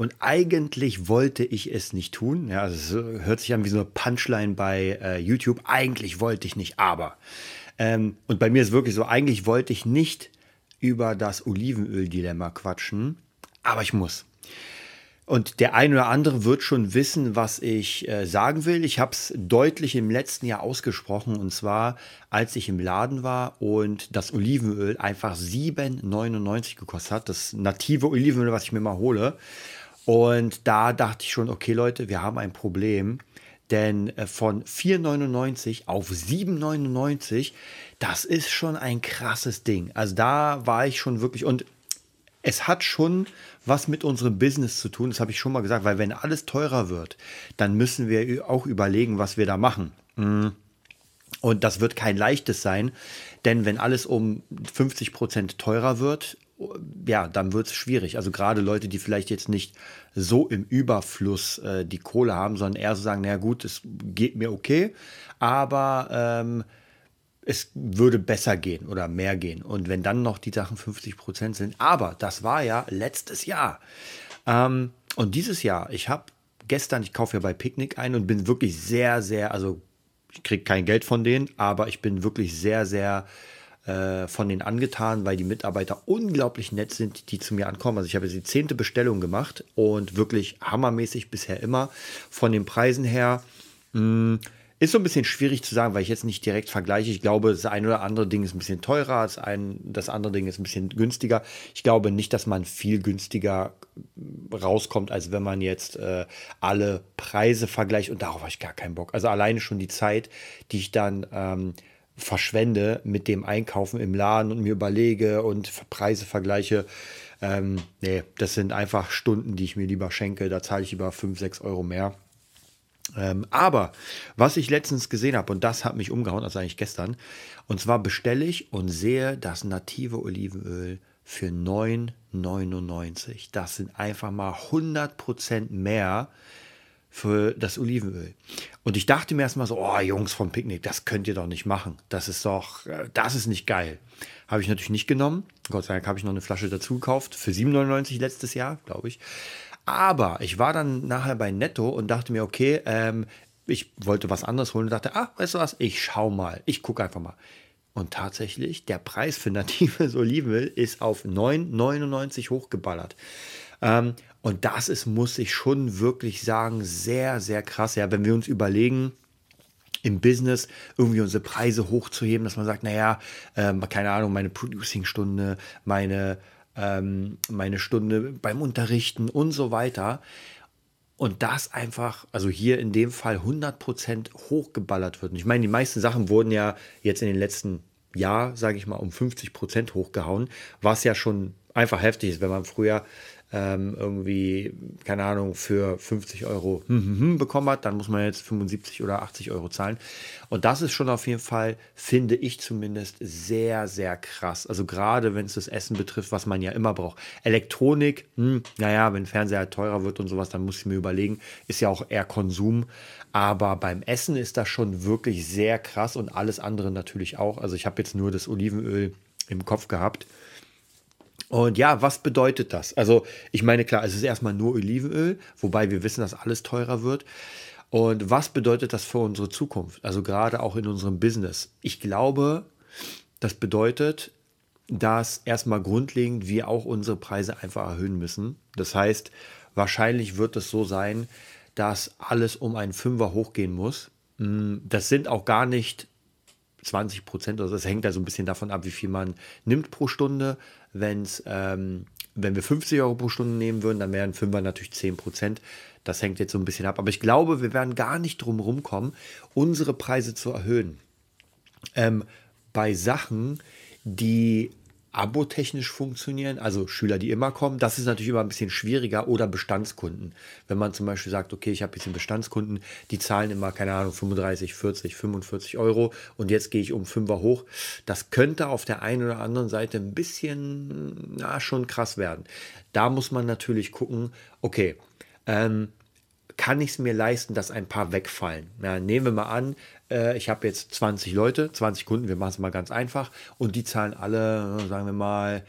Und eigentlich wollte ich es nicht tun. Ja, es hört sich an wie so eine Punchline bei äh, YouTube. Eigentlich wollte ich nicht, aber. Ähm, und bei mir ist wirklich so, eigentlich wollte ich nicht über das Olivenöl-Dilemma quatschen, aber ich muss. Und der eine oder andere wird schon wissen, was ich äh, sagen will. Ich habe es deutlich im letzten Jahr ausgesprochen. Und zwar, als ich im Laden war und das Olivenöl einfach 7,99 gekostet hat. Das native Olivenöl, was ich mir mal hole. Und da dachte ich schon, okay Leute, wir haben ein Problem. Denn äh, von 4,99 auf 7,99, das ist schon ein krasses Ding. Also da war ich schon wirklich und es hat schon was mit unserem Business zu tun, das habe ich schon mal gesagt, weil wenn alles teurer wird, dann müssen wir auch überlegen, was wir da machen. Mm. Und das wird kein leichtes sein, denn wenn alles um 50 Prozent teurer wird, ja, dann wird es schwierig. Also gerade Leute, die vielleicht jetzt nicht so im Überfluss äh, die Kohle haben, sondern eher so sagen, naja gut, es geht mir okay, aber ähm, es würde besser gehen oder mehr gehen. Und wenn dann noch die Sachen 50 Prozent sind, aber das war ja letztes Jahr. Ähm, und dieses Jahr, ich habe gestern, ich kaufe ja bei Picknick ein und bin wirklich sehr, sehr, also ich kriege kein Geld von denen, aber ich bin wirklich sehr, sehr äh, von denen angetan, weil die Mitarbeiter unglaublich nett sind, die zu mir ankommen. Also ich habe jetzt die zehnte Bestellung gemacht und wirklich hammermäßig bisher immer. Von den Preisen her mh, hm, ist so ein bisschen schwierig zu sagen, weil ich jetzt nicht direkt vergleiche. Ich glaube, das eine oder andere Ding ist ein bisschen teurer, das, ein, das andere Ding ist ein bisschen günstiger. Ich glaube nicht, dass man viel günstiger rauskommt, als wenn man jetzt äh, alle Preise vergleicht. Und darauf habe ich gar keinen Bock. Also alleine schon die Zeit, die ich dann ähm, verschwende mit dem Einkaufen im Laden und mir überlege und Preise vergleiche. Ähm, nee, das sind einfach Stunden, die ich mir lieber schenke. Da zahle ich lieber 5, 6 Euro mehr. Ähm, aber was ich letztens gesehen habe, und das hat mich umgehauen, also eigentlich gestern, und zwar bestelle ich und sehe das native Olivenöl für 9,99. Das sind einfach mal 100% mehr für das Olivenöl. Und ich dachte mir erstmal so, oh Jungs vom Picknick, das könnt ihr doch nicht machen. Das ist doch, äh, das ist nicht geil. Habe ich natürlich nicht genommen. Gott sei Dank habe ich noch eine Flasche dazu gekauft. Für 7,99 letztes Jahr, glaube ich. Aber ich war dann nachher bei Netto und dachte mir, okay, ähm, ich wollte was anderes holen und dachte, ah, weißt du was, ich schau mal, ich gucke einfach mal. Und tatsächlich, der Preis für natives Olivenöl ist auf 9,99 hochgeballert. Ähm, und das ist, muss ich schon wirklich sagen, sehr, sehr krass. Ja, wenn wir uns überlegen, im Business irgendwie unsere Preise hochzuheben, dass man sagt, naja, ähm, keine Ahnung, meine Producing-Stunde, meine, ähm, meine Stunde beim Unterrichten und so weiter. Und das einfach, also hier in dem Fall 100% hochgeballert wird. Und ich meine, die meisten Sachen wurden ja jetzt in den letzten Jahr, sage ich mal, um 50% hochgehauen, was ja schon einfach heftig ist, wenn man früher ähm, irgendwie, keine Ahnung, für 50 Euro hm, hm, hm, bekommen hat, dann muss man jetzt 75 oder 80 Euro zahlen. Und das ist schon auf jeden Fall, finde ich zumindest, sehr, sehr krass. Also gerade wenn es das Essen betrifft, was man ja immer braucht. Elektronik, hm, naja, wenn Fernseher teurer wird und sowas, dann muss ich mir überlegen, ist ja auch eher Konsum. Aber beim Essen ist das schon wirklich sehr krass und alles andere natürlich auch. Also ich habe jetzt nur das Olivenöl im Kopf gehabt. Und ja, was bedeutet das? Also, ich meine, klar, es ist erstmal nur Olivenöl, wobei wir wissen, dass alles teurer wird. Und was bedeutet das für unsere Zukunft? Also gerade auch in unserem Business. Ich glaube, das bedeutet, dass erstmal grundlegend wir auch unsere Preise einfach erhöhen müssen. Das heißt, wahrscheinlich wird es so sein, dass alles um einen Fünfer hochgehen muss. Hm, das sind auch gar nicht 20 Prozent. Also das hängt ja so ein bisschen davon ab, wie viel man nimmt pro Stunde. Wenn's, ähm, wenn wir 50 Euro pro Stunde nehmen würden, dann wären Fünfer natürlich 10 Prozent. Das hängt jetzt so ein bisschen ab. Aber ich glaube, wir werden gar nicht drum rumkommen, unsere Preise zu erhöhen. Ähm, bei Sachen, die abotechnisch funktionieren, also Schüler, die immer kommen. Das ist natürlich immer ein bisschen schwieriger oder Bestandskunden. Wenn man zum Beispiel sagt, okay, ich habe jetzt einen Bestandskunden, die zahlen immer, keine Ahnung, 35, 40, 45 Euro und jetzt gehe ich um Fünfer hoch. Das könnte auf der einen oder anderen Seite ein bisschen, na, schon krass werden. Da muss man natürlich gucken, okay, ähm, kann ich es mir leisten, dass ein paar wegfallen? Ja, nehmen wir mal an, äh, ich habe jetzt 20 Leute, 20 Kunden, wir machen es mal ganz einfach und die zahlen alle, sagen wir mal,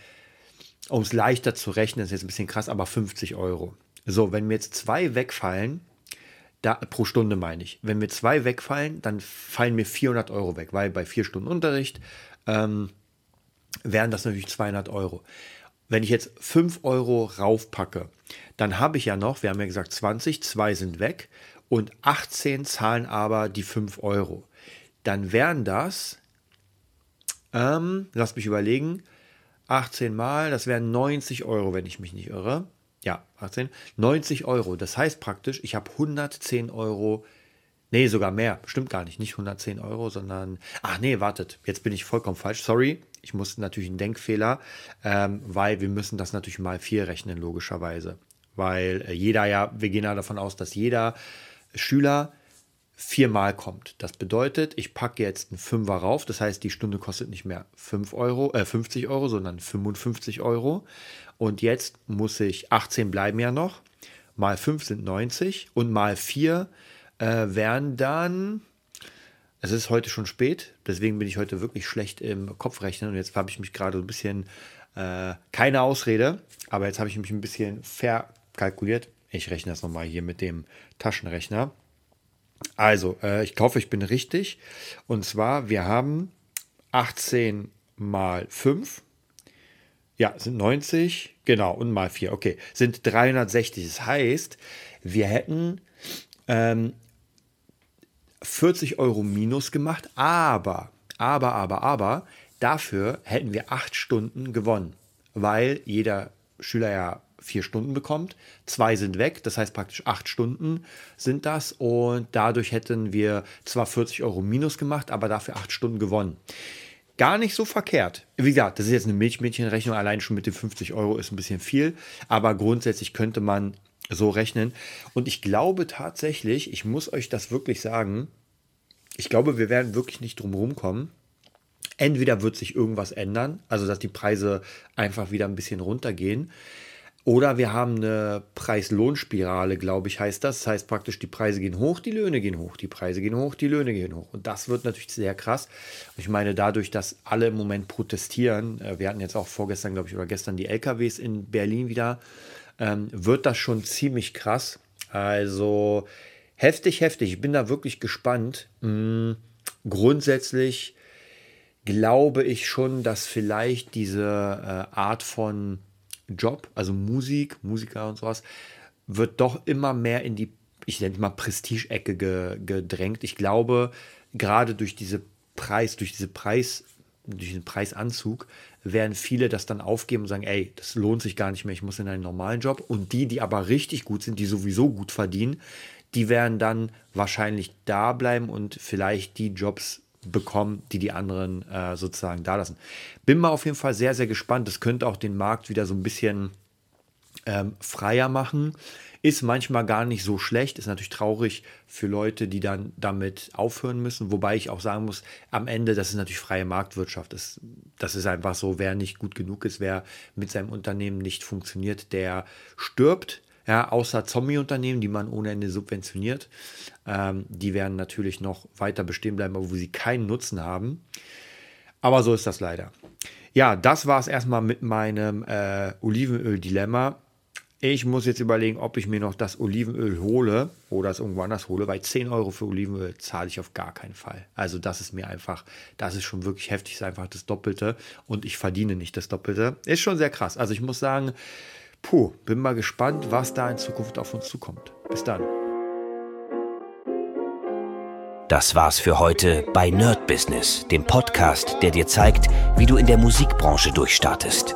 um es leichter zu rechnen, ist jetzt ein bisschen krass, aber 50 Euro. So, wenn mir jetzt zwei wegfallen, da, pro Stunde meine ich, wenn mir zwei wegfallen, dann fallen mir 400 Euro weg, weil bei vier Stunden Unterricht ähm, wären das natürlich 200 Euro. Wenn ich jetzt 5 Euro raufpacke, dann habe ich ja noch, wir haben ja gesagt 20, zwei sind weg und 18 zahlen aber die 5 Euro. Dann wären das, ähm, lasst mich überlegen, 18 mal, das wären 90 Euro, wenn ich mich nicht irre. Ja, 18, 90 Euro. Das heißt praktisch, ich habe 110 Euro Nee, sogar mehr. Stimmt gar nicht. Nicht 110 Euro, sondern. Ach nee, wartet. Jetzt bin ich vollkommen falsch. Sorry. Ich muss natürlich einen Denkfehler, ähm, weil wir müssen das natürlich mal vier rechnen, logischerweise. Weil äh, jeder ja, wir gehen ja davon aus, dass jeder Schüler viermal kommt. Das bedeutet, ich packe jetzt einen Fünfer rauf. Das heißt, die Stunde kostet nicht mehr 5 Euro, äh, 50 Euro, sondern 55 Euro. Und jetzt muss ich, 18 bleiben ja noch, mal 5 sind 90 und mal 4 äh, wären dann es ist heute schon spät, deswegen bin ich heute wirklich schlecht im Kopfrechnen und jetzt habe ich mich gerade ein bisschen, äh, keine Ausrede, aber jetzt habe ich mich ein bisschen verkalkuliert. Ich rechne das nochmal hier mit dem Taschenrechner. Also, äh, ich hoffe, ich bin richtig. Und zwar, wir haben 18 mal 5. Ja, sind 90. Genau, und mal 4. Okay, sind 360. Das heißt, wir hätten ähm, 40 Euro minus gemacht, aber, aber, aber, aber, dafür hätten wir acht Stunden gewonnen, weil jeder Schüler ja vier Stunden bekommt. Zwei sind weg, das heißt praktisch acht Stunden sind das. Und dadurch hätten wir zwar 40 Euro minus gemacht, aber dafür acht Stunden gewonnen. Gar nicht so verkehrt. Wie gesagt, das ist jetzt eine Milchmädchenrechnung, allein schon mit den 50 Euro ist ein bisschen viel, aber grundsätzlich könnte man so rechnen. Und ich glaube tatsächlich, ich muss euch das wirklich sagen, ich glaube, wir werden wirklich nicht drum rumkommen. Entweder wird sich irgendwas ändern, also dass die Preise einfach wieder ein bisschen runtergehen. Oder wir haben eine Preis-Lohn-Spirale, glaube ich, heißt das. Das heißt praktisch, die Preise gehen hoch, die Löhne gehen hoch, die Preise gehen hoch, die Löhne gehen hoch. Und das wird natürlich sehr krass. Ich meine, dadurch, dass alle im Moment protestieren, äh, wir hatten jetzt auch vorgestern, glaube ich, oder gestern die LKWs in Berlin wieder ähm, wird das schon ziemlich krass. Also heftig, heftig. Ich bin da wirklich gespannt. Mhm. Grundsätzlich glaube ich schon, dass vielleicht diese äh, Art von Job, also Musik, Musiker und sowas, wird doch immer mehr in die, ich nenne mal Prestige-Ecke ge, gedrängt. Ich glaube, gerade durch diese Preis, durch diese Preis, durch den Preisanzug werden viele das dann aufgeben und sagen, ey, das lohnt sich gar nicht mehr, ich muss in einen normalen Job. Und die, die aber richtig gut sind, die sowieso gut verdienen, die werden dann wahrscheinlich da bleiben und vielleicht die Jobs bekommen, die die anderen äh, sozusagen da lassen. Bin mal auf jeden Fall sehr, sehr gespannt. Das könnte auch den Markt wieder so ein bisschen ähm, freier machen. Ist manchmal gar nicht so schlecht, ist natürlich traurig für Leute, die dann damit aufhören müssen. Wobei ich auch sagen muss, am Ende, das ist natürlich freie Marktwirtschaft. Das, das ist einfach so, wer nicht gut genug ist, wer mit seinem Unternehmen nicht funktioniert, der stirbt. Ja, außer Zombie-Unternehmen, die man ohne Ende subventioniert. Ähm, die werden natürlich noch weiter bestehen bleiben, wo sie keinen Nutzen haben. Aber so ist das leider. Ja, das war es erstmal mit meinem äh, Olivenöl-Dilemma. Ich muss jetzt überlegen, ob ich mir noch das Olivenöl hole oder es irgendwo anders hole, weil 10 Euro für Olivenöl zahle ich auf gar keinen Fall. Also das ist mir einfach, das ist schon wirklich heftig, ist einfach das Doppelte und ich verdiene nicht das Doppelte. Ist schon sehr krass. Also ich muss sagen, puh, bin mal gespannt, was da in Zukunft auf uns zukommt. Bis dann. Das war's für heute bei Nerd Business, dem Podcast, der dir zeigt, wie du in der Musikbranche durchstartest.